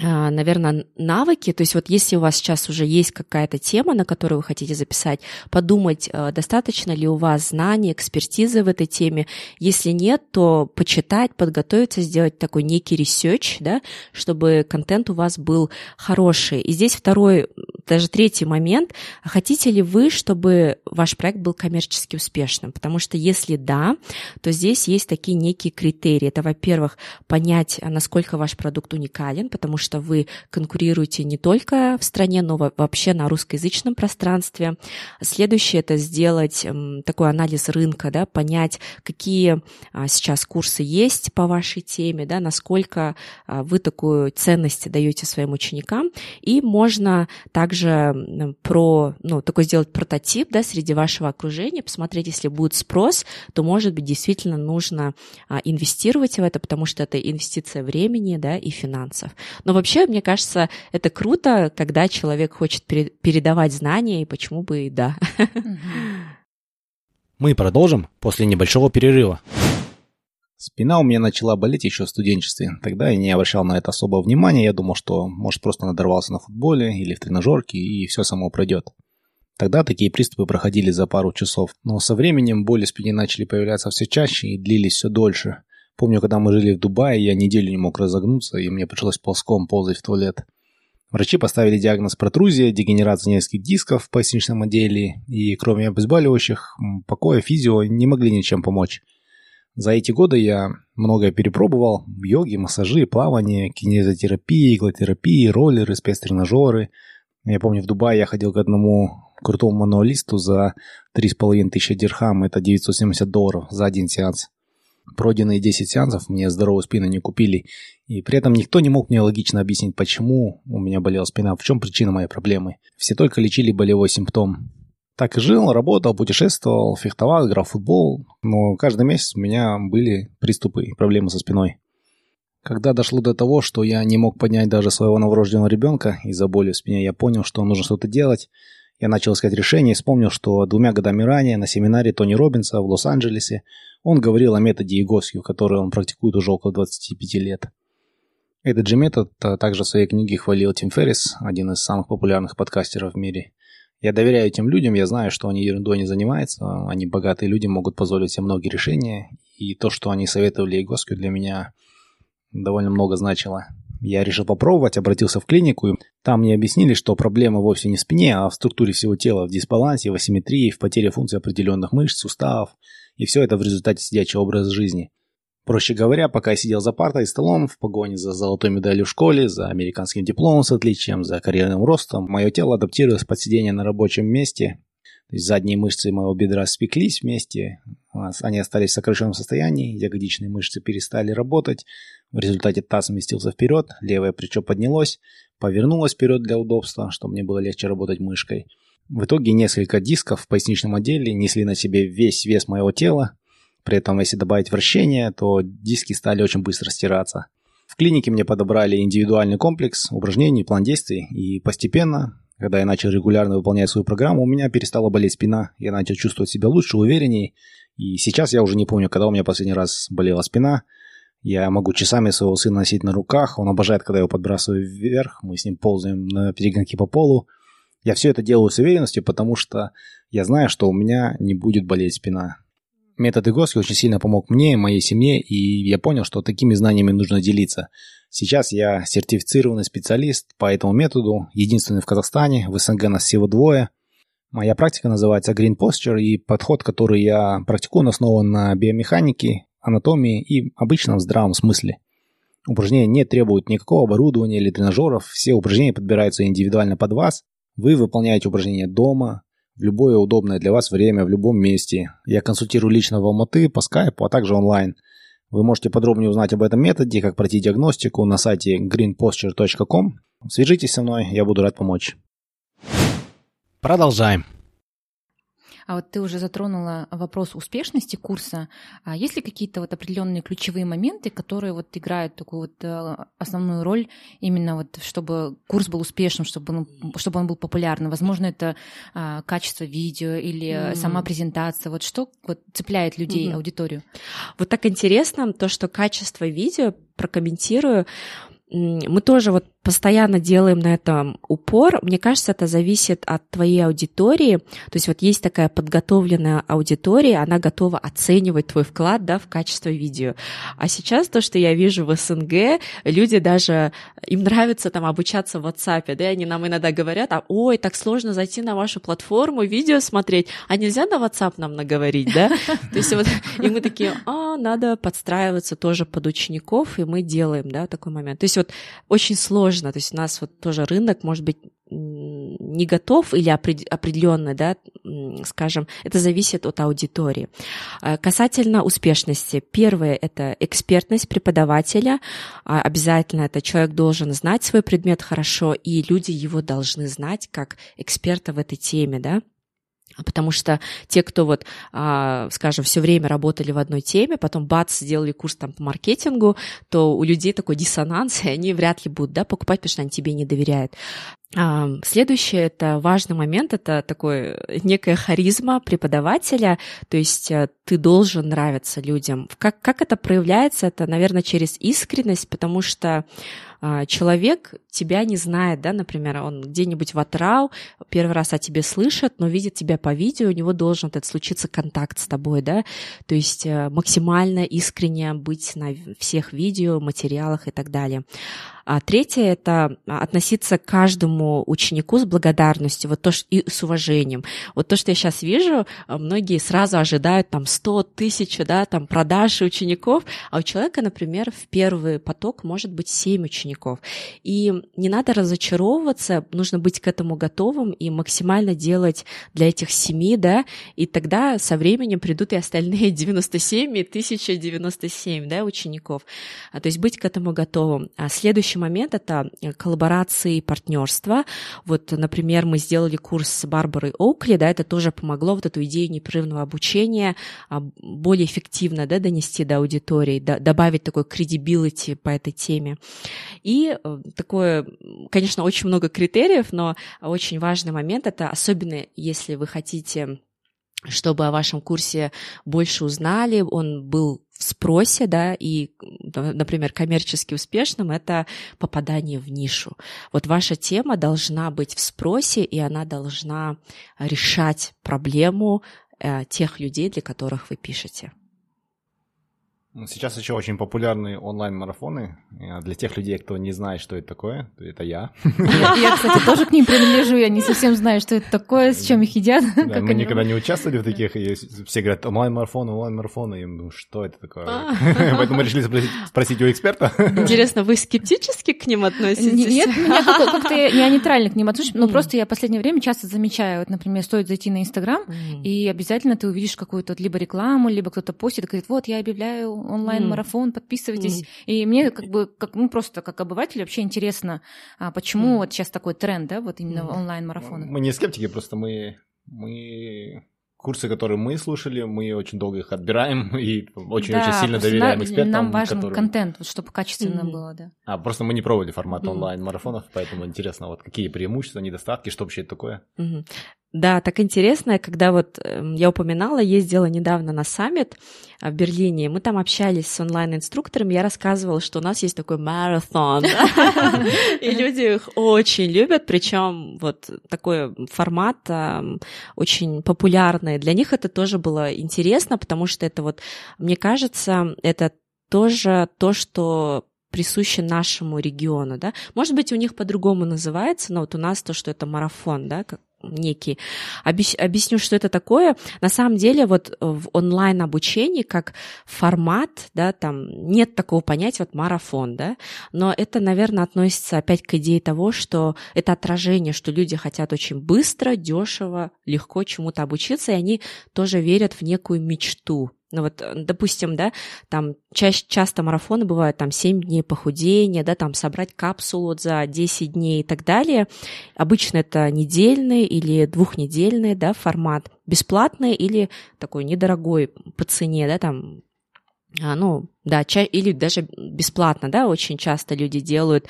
наверное, навыки, то есть вот если у вас сейчас уже есть какая-то тема, на которую вы хотите записать, подумать, а, достаточно ли у вас знаний, экспертизы в этой теме. Если нет, то почитать, подготовиться, сделать такой некий research, да, чтобы контент у вас был хороший. И здесь второй, даже третий момент. Хотите ли вы, чтобы ваш проект был коммерчески успешным? Потому что если да, то здесь есть такие некие критерии. Это, во-первых, понять, насколько ваш продукт уникален, потому что вы конкурируете не только в стране, но вообще на русскоязычном пространстве. Следующее – это сделать такой анализ рынка, да, понять, какие а, сейчас курсы есть по вашей теме, да, насколько а, вы такую ценность даете своим ученикам. И можно также про, ну, такой сделать прототип да, среди вашего окружения, посмотреть, если будет спрос, то, может быть, действительно нужно а, инвестировать в это, потому что это инвестиция времени да, и финансов. Но Но вообще, мне кажется, это круто, когда человек хочет передавать знания, и почему бы и да. *laughs* Мы продолжим после небольшого перерыва. Спина у меня начала болеть еще в студенчестве. Тогда я не обращал на это особого внимания. Я думал, что, может, просто надорвался на футболе или в тренажерке, и все само пройдет. Тогда такие приступы проходили за пару часов, но со временем боли в спине начали появляться все чаще и длились все дольше. Помню, когда мы жили в Дубае, я неделю не мог разогнуться, и мне пришлось ползком ползать в туалет. Врачи поставили диагноз протрузия, дегенерация нескольких дисков в поясничном отделе, и кроме обезболивающих, покоя, физио не могли ничем помочь. За эти годы я многое перепробовал. Йоги, массажи, плавание, кинезотерапия, иглотерапия, роллеры, спецтренажеры. Я помню, в Дубае я ходил к одному крутому мануалисту за 3,5 тысячи дирхам, это 970 долларов за один сеанс. Пройденные 10 сеансов мне здоровую спину не купили, и при этом никто не мог мне логично объяснить, почему у меня болела спина, в чем причина моей проблемы. Все только лечили болевой симптом. Так и жил, работал, путешествовал, фехтовал, играл в футбол, но каждый месяц у меня были приступы и проблемы со спиной. Когда дошло до того, что я не мог поднять даже своего новорожденного ребенка из-за боли в спине, я понял, что нужно что-то делать, я начал искать решение и вспомнил, что двумя годами ранее на семинаре Тони Робинса в Лос-Анджелесе он говорил о методе Егоскью, который он практикует уже около 25 лет. Этот же метод а также в своей книге хвалил Тим Феррис, один из самых популярных подкастеров в мире. Я доверяю этим людям, я знаю, что они ерундой не занимаются, они богатые люди, могут позволить себе многие решения, и то, что они советовали Егоскию, для меня довольно много значило. Я решил попробовать, обратился в клинику, и там мне объяснили, что проблема вовсе не в спине, а в структуре всего тела, в дисбалансе, в асимметрии, в потере функций определенных мышц, суставов, и все это в результате сидячего образа жизни. Проще говоря, пока я сидел за партой и столом, в погоне за золотой медалью в школе, за американским дипломом с отличием, за карьерным ростом, мое тело адаптировалось под сидение на рабочем месте, то есть задние мышцы моего бедра спеклись вместе, они остались в сокращенном состоянии, ягодичные мышцы перестали работать, в результате таз сместился вперед, левое плечо поднялось, повернулось вперед для удобства, чтобы мне было легче работать мышкой. В итоге несколько дисков в поясничном отделе несли на себе весь вес моего тела. При этом, если добавить вращение, то диски стали очень быстро стираться. В клинике мне подобрали индивидуальный комплекс упражнений, план действий, и постепенно, когда я начал регулярно выполнять свою программу, у меня перестала болеть спина, я начал чувствовать себя лучше, увереннее, и сейчас я уже не помню, когда у меня последний раз болела спина – я могу часами своего сына носить на руках. Он обожает, когда я его подбрасываю вверх. Мы с ним ползаем на перегонки по полу. Я все это делаю с уверенностью, потому что я знаю, что у меня не будет болеть спина. Метод Игоски очень сильно помог мне моей семье, и я понял, что такими знаниями нужно делиться. Сейчас я сертифицированный специалист по этому методу, единственный в Казахстане, в СНГ нас всего двое. Моя практика называется Green Posture, и подход, который я практикую, основан на биомеханике, анатомии и обычном здравом смысле. Упражнения не требуют никакого оборудования или тренажеров, все упражнения подбираются индивидуально под вас. Вы выполняете упражнения дома, в любое удобное для вас время, в любом месте. Я консультирую лично в Алматы, по скайпу, а также онлайн. Вы можете подробнее узнать об этом методе, как пройти диагностику на сайте greenposture.com. Свяжитесь со мной, я буду рад помочь. Продолжаем. А вот ты уже затронула вопрос успешности курса. А есть ли какие-то вот определенные ключевые моменты, которые вот играют такую вот э, основную роль именно вот, чтобы курс был успешным, чтобы он, чтобы он был популярным? Возможно, это а, качество видео или mm-hmm. сама презентация. Вот что вот цепляет людей, mm-hmm. аудиторию? Вот так интересно то, что качество видео прокомментирую мы тоже вот постоянно делаем на этом упор. Мне кажется, это зависит от твоей аудитории. То есть вот есть такая подготовленная аудитория, она готова оценивать твой вклад да, в качество видео. А сейчас то, что я вижу в СНГ, люди даже, им нравится там обучаться в WhatsApp, да, они нам иногда говорят, а ой, так сложно зайти на вашу платформу, видео смотреть, а нельзя на WhatsApp нам наговорить, да? *laughs* То есть вот, и мы такие, а, надо подстраиваться тоже под учеников, и мы делаем, да, такой момент. То есть вот очень сложно, то есть у нас вот тоже рынок, может быть, не готов или определенно, да, скажем, это зависит от аудитории. А, касательно успешности, первое – это экспертность преподавателя. А, обязательно это человек должен знать свой предмет хорошо, и люди его должны знать как эксперта в этой теме, да. Потому что те, кто вот, а, скажем, все время работали в одной теме, потом бац, сделали курс там по маркетингу, то у людей такой диссонанс, *laughs* и они вряд ли будут да, покупать, потому что они тебе не доверяют. А, следующее, это важный момент, это такой некая харизма преподавателя, то есть э, ты должен нравиться людям. Как, как это проявляется? Это, наверное, через искренность, потому что а, человек тебя не знает, да, например, он где-нибудь в Атрау первый раз о тебе слышит, но видит тебя по видео, у него должен этот случиться контакт с тобой, да, то есть э, максимально искренне быть на всех видео, материалах и так далее. А третье – это относиться к каждому ученику с благодарностью вот то, и с уважением. Вот то, что я сейчас вижу, э, многие сразу ожидают там 100 тысяч да, там, продаж учеников, а у человека, например, в первый поток может быть 7 учеников. И не надо разочаровываться, нужно быть к этому готовым и максимально делать для этих семи, да, и тогда со временем придут и остальные *laughs* 97 и 1097, да, учеников. А, то есть быть к этому готовым. А следующий момент — это коллаборации и партнерства. Вот, например, мы сделали курс с Барбарой Оукли, да, это тоже помогло вот эту идею непрерывного обучения а, более эффективно, да, донести до аудитории, да, добавить такой credibility по этой теме. И э, такое, конечно, очень много критериев, но очень важный момент это, особенно если вы хотите чтобы о вашем курсе больше узнали, он был в спросе, да, и, например, коммерчески успешным, это попадание в нишу. Вот ваша тема должна быть в спросе, и она должна решать проблему э, тех людей, для которых вы пишете. Ну, сейчас еще очень популярны онлайн-марафоны. Для тех людей, кто не знает, что это такое, это я. Я, кстати, тоже к ним принадлежу, я не совсем знаю, что это такое, с чем их едят. *laughs* Да, мы никогда не участвовали в таких, и все говорят, онлайн-марафон, онлайн-марафон, и я думаю, что это такое? А. *laughs* Поэтому мы решили спросить у эксперта. Интересно, вы скептически к ним относитесь? Нет, меня *laughs* как-то я нейтрально к ним отношусь, но просто я в последнее время часто замечаю, вот, например, стоит зайти на Инстаграм, и обязательно ты увидишь какую-то либо рекламу, либо кто-то постит, говорит, вот, я объявляю онлайн-марафон, mm. подписывайтесь. Mm. И мне как бы, как, ну, просто как обыватель вообще интересно, а почему mm. вот сейчас такой тренд, да, вот именно mm. онлайн-марафонов. Мы не скептики, просто мы, мы курсы, которые мы слушали, мы очень долго их отбираем *laughs* и очень-очень да, сильно доверяем на, экспертам. Нам важен которые... контент, вот, чтобы качественно mm-hmm. было, да. А, просто мы не пробовали формат mm-hmm. онлайн-марафонов, поэтому интересно, вот какие преимущества, недостатки, что вообще это такое? Mm-hmm. Да, так интересно, когда вот эм, я упоминала, ездила недавно на саммит а, в Берлине, мы там общались с онлайн-инструктором, я рассказывала, что у нас есть такой марафон, *laughs* и люди их очень любят, причем вот такой формат очень популярный. Для них это тоже было интересно, потому что это вот, мне кажется, это тоже то, что присуще нашему региону, да. Может быть, у них по-другому называется, но вот у нас то, что это марафон, да, как некий. Объясню, что это такое. На самом деле, вот в онлайн-обучении как формат, да, там нет такого понятия, вот марафон, да, но это, наверное, относится опять к идее того, что это отражение, что люди хотят очень быстро, дешево, легко чему-то обучиться, и они тоже верят в некую мечту, ну вот, э, допустим, да, там ча- часто марафоны бывают там 7 дней похудения, да, там собрать капсулу за 10 дней и так далее. Обычно это недельный или двухнедельный, да, формат. Бесплатный или такой недорогой по цене, да, там а, ну, да, ча- или даже бесплатно, да, очень часто люди делают.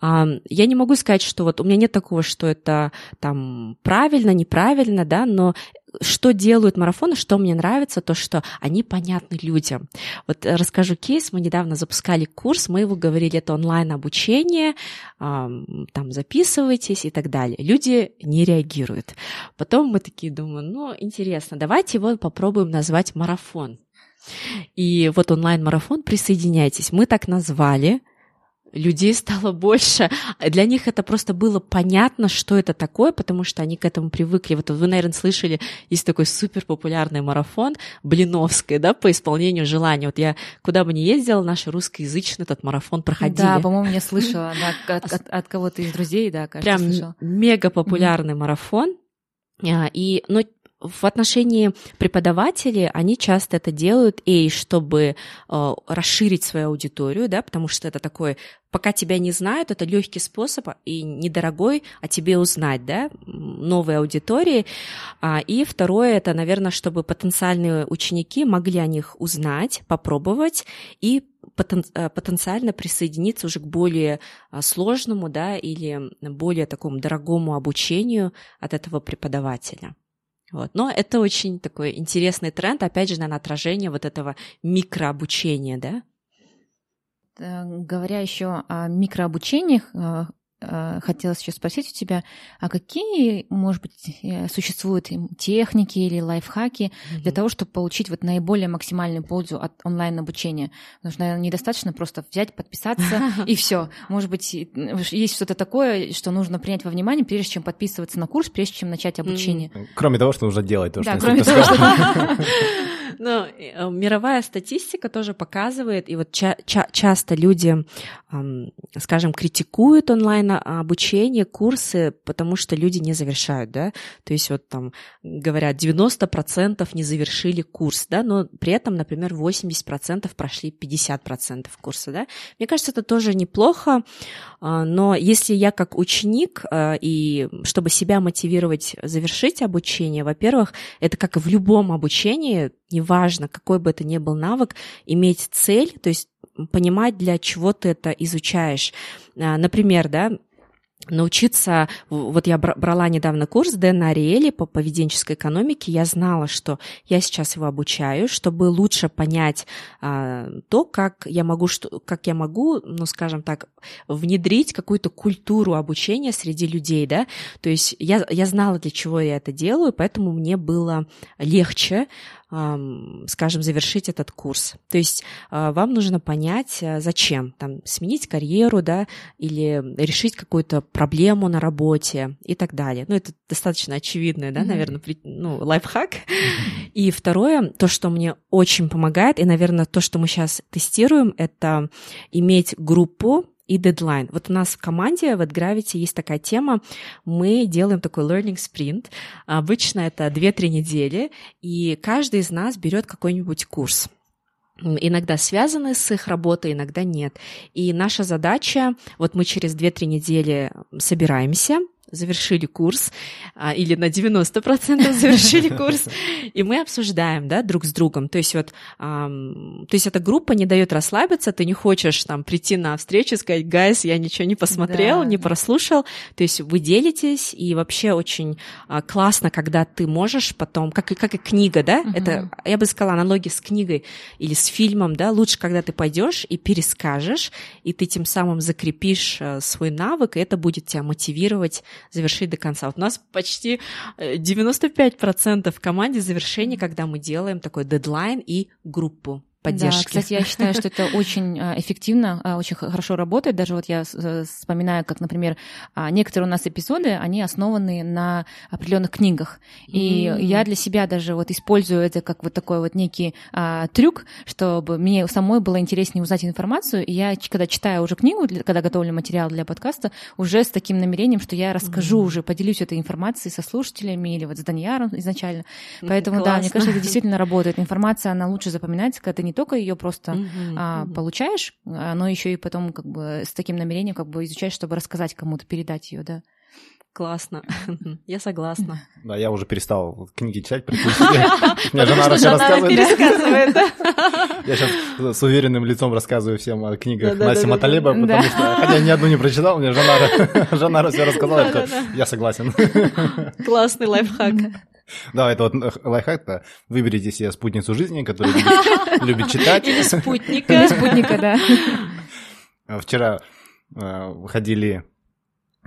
А, я не могу сказать, что вот у меня нет такого, что это там правильно, неправильно, да, но что делают марафоны, что мне нравится, то, что они понятны людям. Вот расскажу кейс, мы недавно запускали курс, мы его говорили, это онлайн-обучение, там записывайтесь и так далее. Люди не реагируют. Потом мы такие думаем, ну, интересно, давайте его попробуем назвать марафон. И вот онлайн-марафон, присоединяйтесь. Мы так назвали, людей стало больше. Для них это просто было понятно, что это такое, потому что они к этому привыкли. Вот вы, наверное, слышали, есть такой супер популярный марафон Блиновской, да, по исполнению желания. Вот я куда бы ни ездила, наш русскоязычный этот марафон проходили. Да, по-моему, я слышала да, *laughs* от, от, от кого-то из друзей, да, кажется, Прям слышала. мега популярный mm-hmm. марафон. А, и, но в отношении преподавателей они часто это делают, и чтобы э, расширить свою аудиторию, да, потому что это такой пока тебя не знают, это легкий способ и недорогой о тебе узнать, да, новой аудитории. А, и второе, это, наверное, чтобы потенциальные ученики могли о них узнать, попробовать и потен, э, потенциально присоединиться уже к более а, сложному, да, или более такому дорогому обучению от этого преподавателя. Вот. Но это очень такой интересный тренд, опять же, наверное, отражение вот этого микрообучения, да? Э, говоря еще о микрообучениях, э, хотелось еще спросить у тебя, а какие, может быть, э, существуют техники или лайфхаки mm-hmm. для того, чтобы получить вот наиболее максимальную пользу от онлайн-обучения? Потому что, наверное, недостаточно просто взять, подписаться *laughs* и все. Может быть, есть что-то такое, что нужно принять во внимание, прежде чем подписываться на курс, прежде чем начать обучение. Кроме того, что нужно делать то, да, что кроме того, что... *laughs* Ну, э, мировая статистика тоже показывает, и вот ча- ча- часто люди, скажем, критикуют онлайн обучение, курсы, потому что люди не завершают, да, то есть вот там говорят, 90% не завершили курс, да, но при этом, например, 80% прошли 50% курса, да. Мне кажется, это тоже неплохо, а, но если я как ученик, а, и чтобы себя мотивировать завершить обучение, во-первых, это как и в любом обучении, неважно, какой бы это ни был навык, иметь цель, то есть понимать, для чего ты это изучаешь. А, например, да, научиться, вот я брала недавно курс Дэна Ариэли по поведенческой экономике, я знала, что я сейчас его обучаю, чтобы лучше понять а, то, как я могу, что, как я могу, ну, скажем так, внедрить какую-то культуру обучения среди людей, да, то есть я, я знала, для чего я это делаю, поэтому мне было легче скажем, завершить этот курс. То есть а, вам нужно понять, а, зачем. Там, сменить карьеру, да, или решить какую-то проблему на работе и так далее. Ну, это достаточно очевидное, да, mm-hmm. наверное, ну, лайфхак. Mm-hmm. И второе, то, что мне очень помогает, и, наверное, то, что мы сейчас тестируем, это иметь группу и дедлайн. Вот у нас в команде в AdGravity есть такая тема, мы делаем такой learning sprint. Обычно это 2-3 недели, и каждый из нас берет какой-нибудь курс иногда связаны с их работой, иногда нет. И наша задача, вот мы через 2-3 недели собираемся, завершили курс, а, или на 90% *laughs* завершили курс, и мы обсуждаем, да, друг с другом. То есть вот, то есть эта группа не дает расслабиться, ты не хочешь там прийти на встречу и сказать, гайс, я ничего не посмотрел, да, не прослушал. То есть вы делитесь, и вообще очень а, классно, когда ты можешь потом, как, и как и книга, да, угу. это, я бы сказала, аналогия с книгой или с фильмом, да, лучше, когда ты пойдешь и перескажешь, и ты тем самым закрепишь э, свой навык, и это будет тебя мотивировать завершить до конца. Вот у нас почти 95% э, в команде завершения, когда мы делаем такой дедлайн и группу поддержки. Да, кстати, я считаю, что это очень а, эффективно, а, очень хорошо работает. Даже вот я э, вспоминаю, как, например, а, некоторые у нас эпизоды, они основаны на определенных книгах. И mm-hmm. я для себя даже вот использую это как вот такой вот некий а, трюк, чтобы мне самой было интереснее узнать информацию. И я, когда читаю уже книгу, когда готовлю материал для подкаста, уже с таким намерением, что я расскажу mm-hmm. уже, поделюсь этой информацией со слушателями или вот с Данияром изначально. Поэтому, Классно. да, мне кажется, это действительно *laughs* работает. Информация, она лучше запоминается, когда ты не только ее просто mm-hmm, а, mm-hmm. получаешь, но еще и потом как бы с таким намерением как бы изучаешь, чтобы рассказать кому-то, передать ее, да. Классно. *laughs* Я согласна. Да, я уже перестал книги читать. *laughs* Мне жена рассказывает. *laughs* Я сейчас с уверенным лицом рассказываю всем о книгах Насима Талеба, потому что, хотя ни одну не прочитал, мне жена все рассказала, я согласен. Классный лайфхак. Да, это вот лайфхак-то. Выберите себе спутницу жизни, которая *laughs* любит читать. Или спутника. Спутника, да. Вчера э, ходили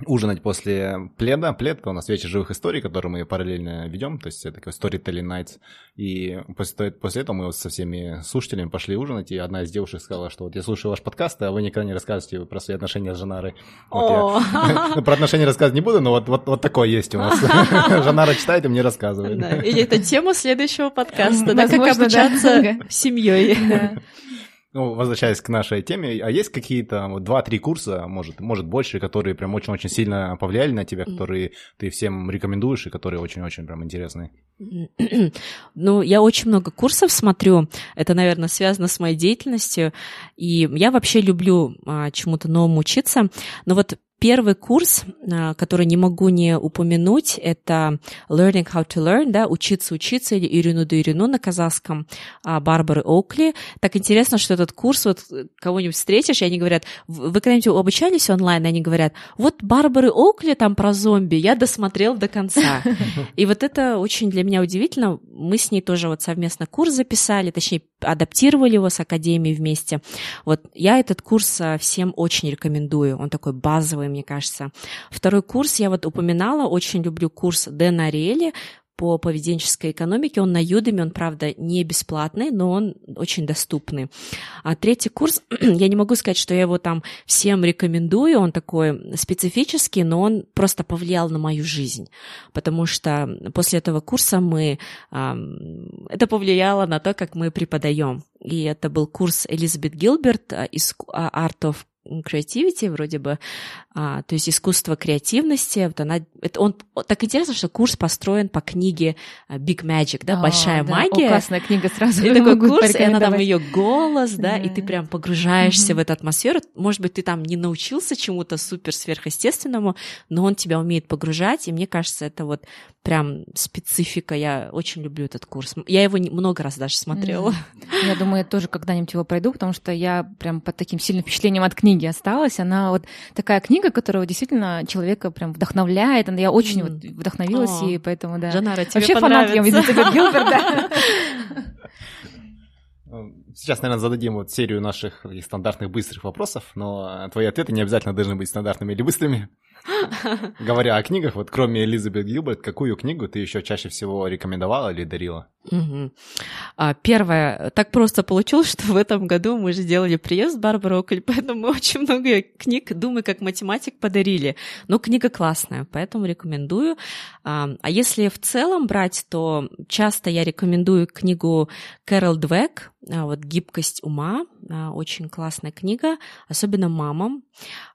ужинать после пледа. Плед — это у нас вечер живых историй, который мы параллельно ведем, то есть это такой storytelling nights. И после, после этого мы вот со всеми слушателями пошли ужинать, и одна из девушек сказала, что вот я слушаю ваш подкаст, а вы никогда не рассказываете про свои отношения с Жанарой. Вот я, *laughs* про отношения рассказывать не буду, но вот, вот, вот такое есть у нас. *laughs* Жанара читает и мне рассказывает. Или это тема следующего подкаста, да, как обучаться семьей. Ну, возвращаясь к нашей теме, а есть какие-то вот, два-три курса, может, может больше, которые прям очень-очень сильно повлияли на тебя, которые ты всем рекомендуешь и которые очень-очень прям интересные? *clears throat* Ну, я очень много курсов смотрю. Это, наверное, связано с моей деятельностью. И я вообще люблю а, чему-то новому учиться. Но вот Первый курс, а, который не могу не упомянуть, это Learning How to Learn, да, учиться учиться или Ирину до Ирину на казахском а, Барбары Оукли. Так интересно, что этот курс, вот кого-нибудь встретишь, и они говорят, вы когда-нибудь обучались онлайн? И они говорят, вот Барбары Оукли там про зомби, я досмотрел до конца. *laughs* И вот это очень для меня удивительно. Мы с ней тоже вот совместно курс записали, точнее, адаптировали его с Академией вместе. Вот я этот курс а, всем очень рекомендую. Он такой базовый, мне кажется. Второй курс я вот упоминала, очень люблю курс Дэна Ариэли по поведенческой экономике. Он на Юдами, он, правда, не бесплатный, но он очень доступный. А третий курс, *clears throat* я не могу сказать, что я его там всем рекомендую, он такой специфический, но он просто повлиял на мою жизнь, потому что после этого курса мы... Это повлияло на то, как мы преподаем. И это был курс Элизабет Гилберт из Art of creativity вроде бы, а, то есть искусство креативности. Вот она, это он так интересно, что курс построен по книге а, Big Magic, да, О, большая да. магия. О, классная книга сразу. *laughs* И такой курс, и она там ее голос, да, да, и ты прям погружаешься mm-hmm. в эту атмосферу. Может быть, ты там не научился чему-то супер сверхъестественному, но он тебя умеет погружать, и мне кажется, это вот прям специфика. Я очень люблю этот курс. Я его много раз даже смотрела. Mm-hmm. Я думаю, я тоже когда-нибудь его пройду, потому что я прям под таким сильным впечатлением от книги осталась. Она вот такая книга, которая действительно человека прям вдохновляет. Я очень mm. вот вдохновилась, О, и поэтому, да. Жанара, тебе Вообще фанат я Элизабет Гилберт, да. *laughs* Сейчас, наверное, зададим вот серию наших стандартных быстрых вопросов, но твои ответы не обязательно должны быть стандартными или быстрыми. *laughs* Говоря о книгах, вот кроме Элизабет Гилберт, какую книгу ты еще чаще всего рекомендовала или дарила? Угу. Первое. Так просто получилось, *laughs* что в этом году мы же сделали приезд Барбары Окль, *laughs* поэтому мы очень много книг «Думай как математик» подарили. Но книга классная, поэтому рекомендую. А, а если в целом брать, то часто я рекомендую книгу Кэрол Двек вот «Гибкость ума». А, очень классная книга, особенно мамам.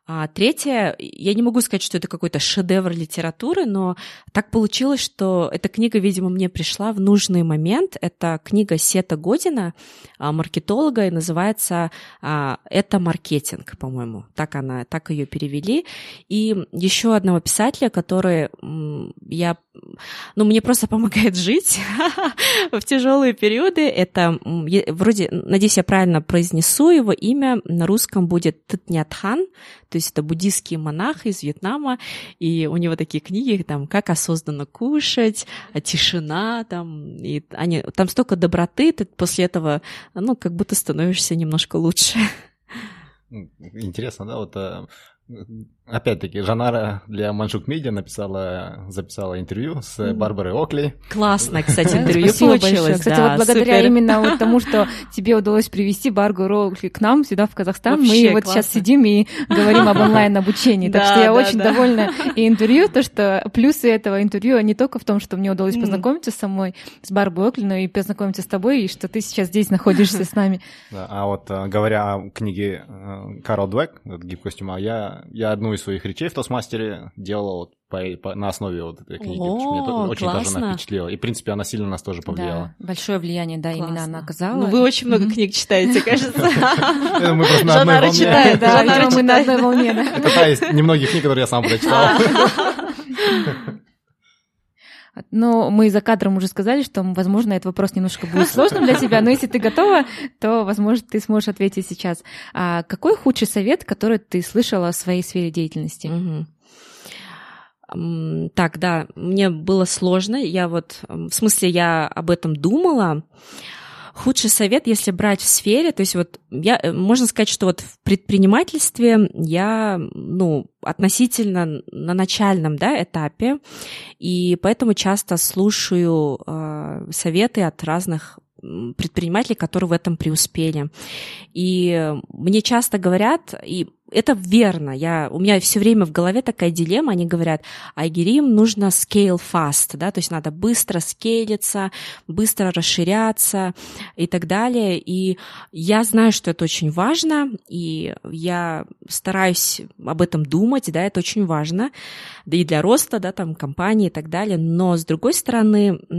А третье, я не могу сказать, что это какой-то шедевр литературы, но так получилось, что эта книга, видимо, мне пришла в нужный момент. Это книга Сета Година, а, маркетолога, и называется а, «Это маркетинг», по-моему. Так она, так ее перевели. И еще одного писателя, который я, ну, мне просто помогает *laughs* жить в тяжелые периоды. Это вроде, надеюсь, я правильно произнесу его имя, на русском будет Тытнятхан, то есть это буддийский монах из Вьетнама, и у него такие книги, там, как осознанно кушать, тишина, там, и они, там столько доброты, ты после этого, ну, как будто становишься немножко лучше. Интересно, да, вот э, Опять-таки, Жанара для Маншук Медиа написала, записала интервью с Барбарой Окли. Классно, *laughs* кстати, интервью получилось. Кстати, вот благодаря именно вот тому, *laughs* что тебе удалось привести Барбару Окли к нам сюда, в Казахстан, мы вот сейчас сидим и говорим об *laughs* онлайн-обучении. Так что я очень довольна и интервью, то, что плюсы этого интервью не только в том, что мне удалось познакомиться с самой, с Барбарой Окли, но и познакомиться с тобой, и что ты сейчас здесь находишься с нами. А вот э, говоря о книге э, Карл Двек «Гибкость ума», я, я одну из своих речей в Тосмастере делал вот по, по, на основе вот этой книги. О, меня очень классно. тоже она впечатлила. И, в принципе, она сильно нас тоже повлияла. Да, большое влияние, да, классно. именно она оказала. Ну, вы очень много книг читаете, кажется. *laughs* Мы просто на одной волне. читает, да, мы на одной волне, да. Это та из немногих книг, которые я сам прочитал. *laughs* Но мы за кадром уже сказали, что, возможно, этот вопрос немножко будет сложным для тебя, но если ты готова, то, возможно, ты сможешь ответить сейчас. А какой худший совет, который ты слышала в своей сфере деятельности? Так, да, мне было сложно. Я вот, в смысле, я об этом думала. Худший совет, если брать в сфере, то есть вот я, э, можно сказать, что вот в предпринимательстве я, ну, относительно на начальном, да, этапе, и поэтому часто слушаю э, советы от разных предпринимателей, которые в этом преуспели. И мне часто говорят, и это верно. Я, у меня все время в голове такая дилемма. Они говорят, Айгерим нужно scale fast, да, то есть надо быстро скейлиться, быстро расширяться и так далее. И я знаю, что это очень важно, и я стараюсь об этом думать, да, это очень важно, да и для роста, да, там, компании и так далее. Но, с другой стороны, у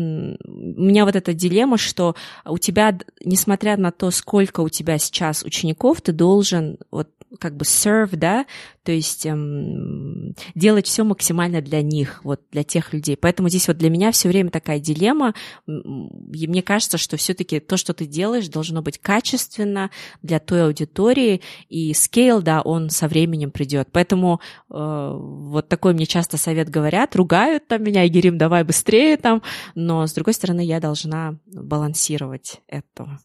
меня вот эта дилемма, что у тебя, несмотря на то, сколько у тебя сейчас учеников, ты должен вот как бы serve, да, то есть эм, делать все максимально для них, вот для тех людей. Поэтому здесь вот для меня все время такая дилемма. И мне кажется, что все-таки то, что ты делаешь, должно быть качественно для той аудитории, и scale, да, он со временем придет. Поэтому э, вот такой мне часто совет говорят, ругают там меня, Игерим, давай быстрее там, но с другой стороны я должна балансировать это.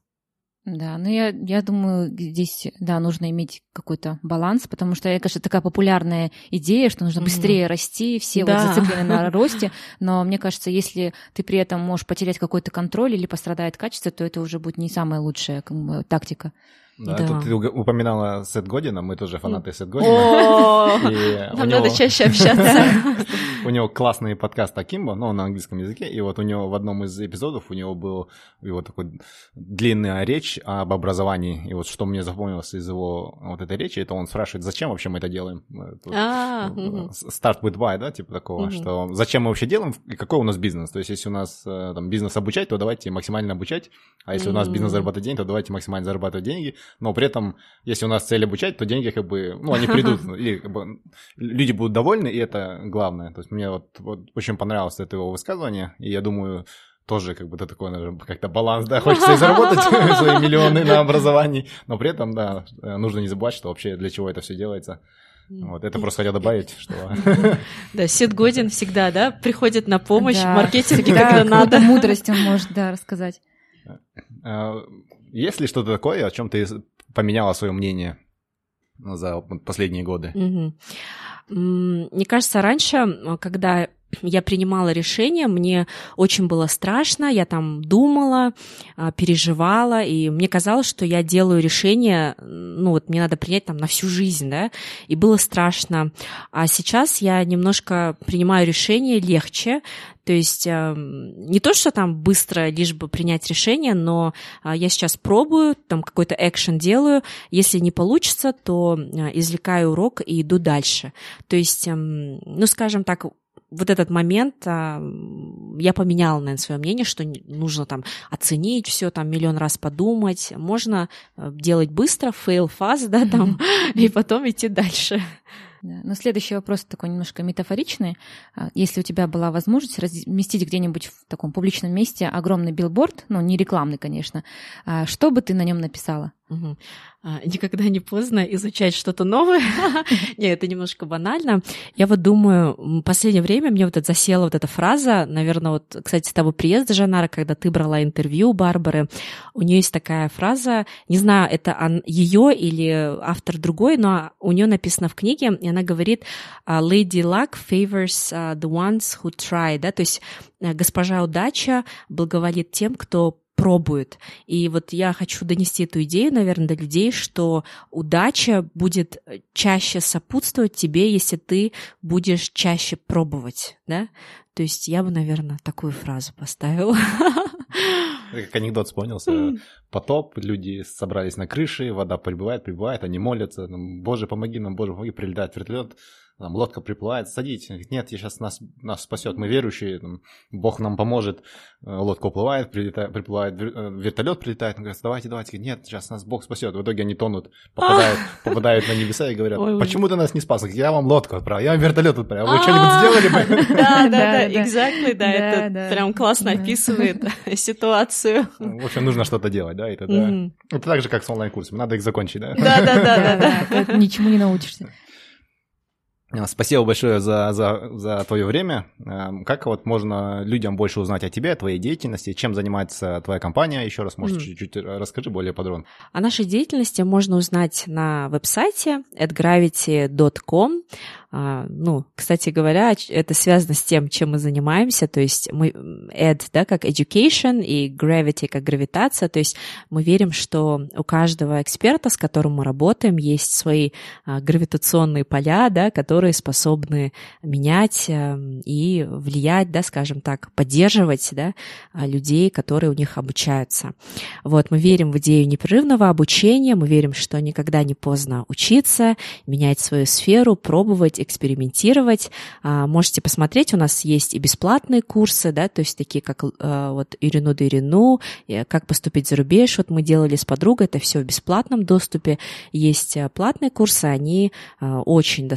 Да, ну я, я думаю, здесь, да, нужно иметь какой-то баланс, потому что, я, кажется, такая популярная идея, что нужно быстрее mm-hmm. расти, все да. вот зациклены на *laughs* росте, но мне кажется, если ты при этом можешь потерять какой-то контроль или пострадает качество, то это уже будет не самая лучшая как бы, тактика. Да, да. Тут ты упоминала Сет Година, мы тоже фанаты Сет Година. *laughs* Нам надо чаще общаться. *laughs* У него классный подкаст Акимбо, но на английском языке, и вот у него в одном из эпизодов у него был его такой длинная речь об образовании, и вот что мне запомнилось из его вот этой речи, это он спрашивает, зачем вообще мы это делаем? А, э, start with why, да, типа такого, что зачем мы вообще делаем и какой у нас бизнес? То есть если у нас э, там бизнес обучать, то давайте максимально обучать, а если у нас бизнес зарабатывать деньги, то давайте максимально зарабатывать деньги, но при этом, если у нас цель обучать, то деньги как бы, ну, они придут, *laughs* или как бы, люди будут довольны, и это главное. То есть мне вот, вот очень понравилось это его высказывание, и я думаю, тоже как бы это такой, наверное, как-то баланс, да, хочется и заработать *laughs* *laughs* свои миллионы на образовании, но при этом, да, нужно не забывать, что вообще для чего это все делается. Вот, это просто хотел добавить, что... Да, Сид Годин всегда, да, приходит на помощь в маркетинге, когда надо. мудрость он может, да, рассказать. Есть ли что-то такое, о чем ты поменяла свое мнение за последние годы? Угу. Мне кажется, раньше, когда я принимала решение, мне очень было страшно, я там думала, а, переживала, и мне казалось, что я делаю решение, ну вот мне надо принять там на всю жизнь, да, и было страшно. А сейчас я немножко принимаю решение легче, то есть эм, не то, что там быстро лишь бы принять решение, но а, я сейчас пробую, там какой-то экшен делаю. Если не получится, то извлекаю урок и иду дальше. То есть, ну, скажем так, вот этот момент а, я поменяла, наверное, свое мнение, что нужно там оценить все, там миллион раз подумать. Можно э, делать быстро, fast, да, там, *laughs* и потом идти дальше. Да. Но следующий вопрос такой немножко метафоричный. А, если у тебя была возможность разместить где-нибудь в таком публичном месте огромный билборд, ну, не рекламный, конечно, а, что бы ты на нем написала? Угу. Никогда не поздно изучать что-то новое. *laughs* Не, это немножко банально. Я вот думаю, в последнее время мне вот это засела вот эта фраза, наверное, вот, кстати, с того приезда, Жанара, когда ты брала интервью у Барбары, у нее есть такая фраза, не знаю, это ее или автор другой, но у нее написано в книге, и она говорит «Lady Luck favors the ones who try», да, то есть э, госпожа удача благоволит тем, кто пробует. И вот я хочу донести эту идею, наверное, до людей, что удача будет э, чаще сопутствовать тебе, если ты будешь чаще пробовать, да? То есть я бы, наверное, такую фразу поставила. *laughs* Как анекдот вспомнился. Потоп, люди собрались на крыше, вода прибывает, прибывает, они молятся. Боже, помоги нам, Боже, помоги, прилетает вертолет там, лодка приплывает, садитесь. Говорит, нет, я сейчас нас, нас спасет, мы верующие, там, Бог нам поможет. Э, лодка уплывает, прилетает, приплывает, э, вертолет прилетает, он говорит, давайте, давайте. Говорит, нет, сейчас нас Бог спасет. В итоге они тонут, попадают, *laughs* попадают на небеса и говорят, почему ты нас не спас? Я вам лодку отправил, я вам вертолет отправил, вы что-нибудь сделали бы? *laughs* Да, да, да, exactly, да, это прям классно описывает *laughs* ситуацию. В общем, нужно что-то делать, да, это да. Это так же, как с онлайн-курсами, надо их закончить, да? Да, да, да, да. Ничему не научишься. А, спасибо большое за, за, за твое время. А, как вот можно людям больше узнать о тебе, о твоей деятельности, чем занимается твоя компания? Еще раз, может, mm. чуть-чуть расскажи более подробно. О нашей деятельности можно узнать на веб-сайте atgravity.com. А, ну, кстати говоря, это связано с тем, чем мы занимаемся, то есть мы ed, да, как education и gravity как гравитация, то есть мы верим, что у каждого эксперта, с которым мы работаем, есть свои гравитационные поля, да, которые способны менять эм, и влиять, да, скажем так, поддерживать, да, а, людей, которые у них обучаются. Вот, мы верим в идею непрерывного обучения, мы верим, что никогда не поздно учиться, менять свою сферу, пробовать, экспериментировать. А, можете посмотреть, у нас есть и бесплатные курсы, да, то есть такие как а, вот Ирину да Ирину, как поступить за рубеж, вот мы делали с подругой, это все в бесплатном доступе. Есть а, платные курсы, они очень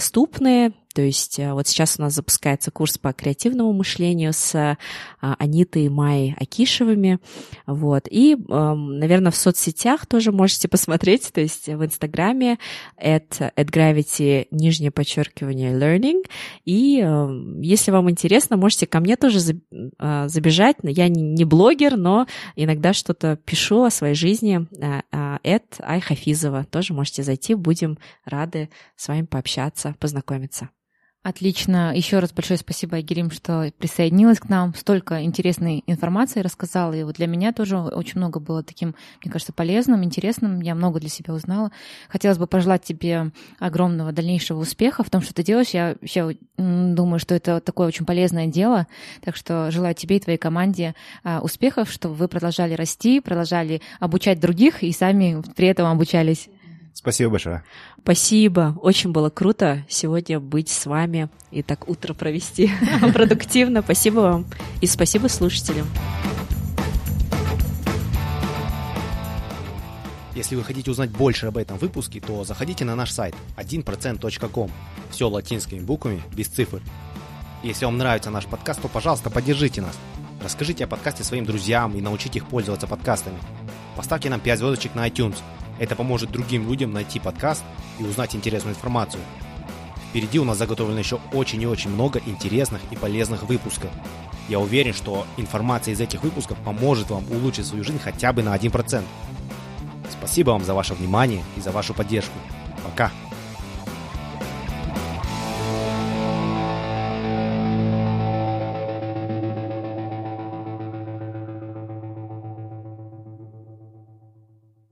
처음에 то есть э, вот сейчас у нас запускается курс по креативному мышлению с э, Анитой и Майей Акишевыми. Вот. И, эм, наверное, в соцсетях тоже можете *laughs* посмотреть, то есть в Инстаграме at, at gravity, нижнее подчеркивание, learning. И эм, если вам интересно, можете ко мне тоже э, забежать. Я не блогер, но иногда что-то пишу о своей жизни. At Айхафизова. Тоже можете зайти, будем рады с вами пообщаться, познакомиться. Отлично. Еще раз большое спасибо, Агирим, что присоединилась к нам. Столько интересной информации рассказала. И вот для меня тоже очень много было таким, мне кажется, полезным, интересным. Я много для себя узнала. Хотелось бы пожелать тебе огромного дальнейшего успеха в том, что ты делаешь. Я вообще думаю, что это такое очень полезное дело. Так что желаю тебе и твоей команде а, успехов, чтобы вы продолжали расти, продолжали обучать других и сами при этом обучались. Спасибо большое. Спасибо. Очень было круто сегодня быть с вами и так утро провести *laughs* продуктивно. Спасибо вам. И спасибо слушателям. Если вы хотите узнать больше об этом выпуске, то заходите на наш сайт 1%.com. Все латинскими буквами, без цифр. Если вам нравится наш подкаст, то, пожалуйста, поддержите нас. Расскажите о подкасте своим друзьям и научите их пользоваться подкастами. Поставьте нам 5 звездочек на iTunes – это поможет другим людям найти подкаст и узнать интересную информацию. Впереди у нас заготовлено еще очень и очень много интересных и полезных выпусков. Я уверен, что информация из этих выпусков поможет вам улучшить свою жизнь хотя бы на 1%. Спасибо вам за ваше внимание и за вашу поддержку. Пока!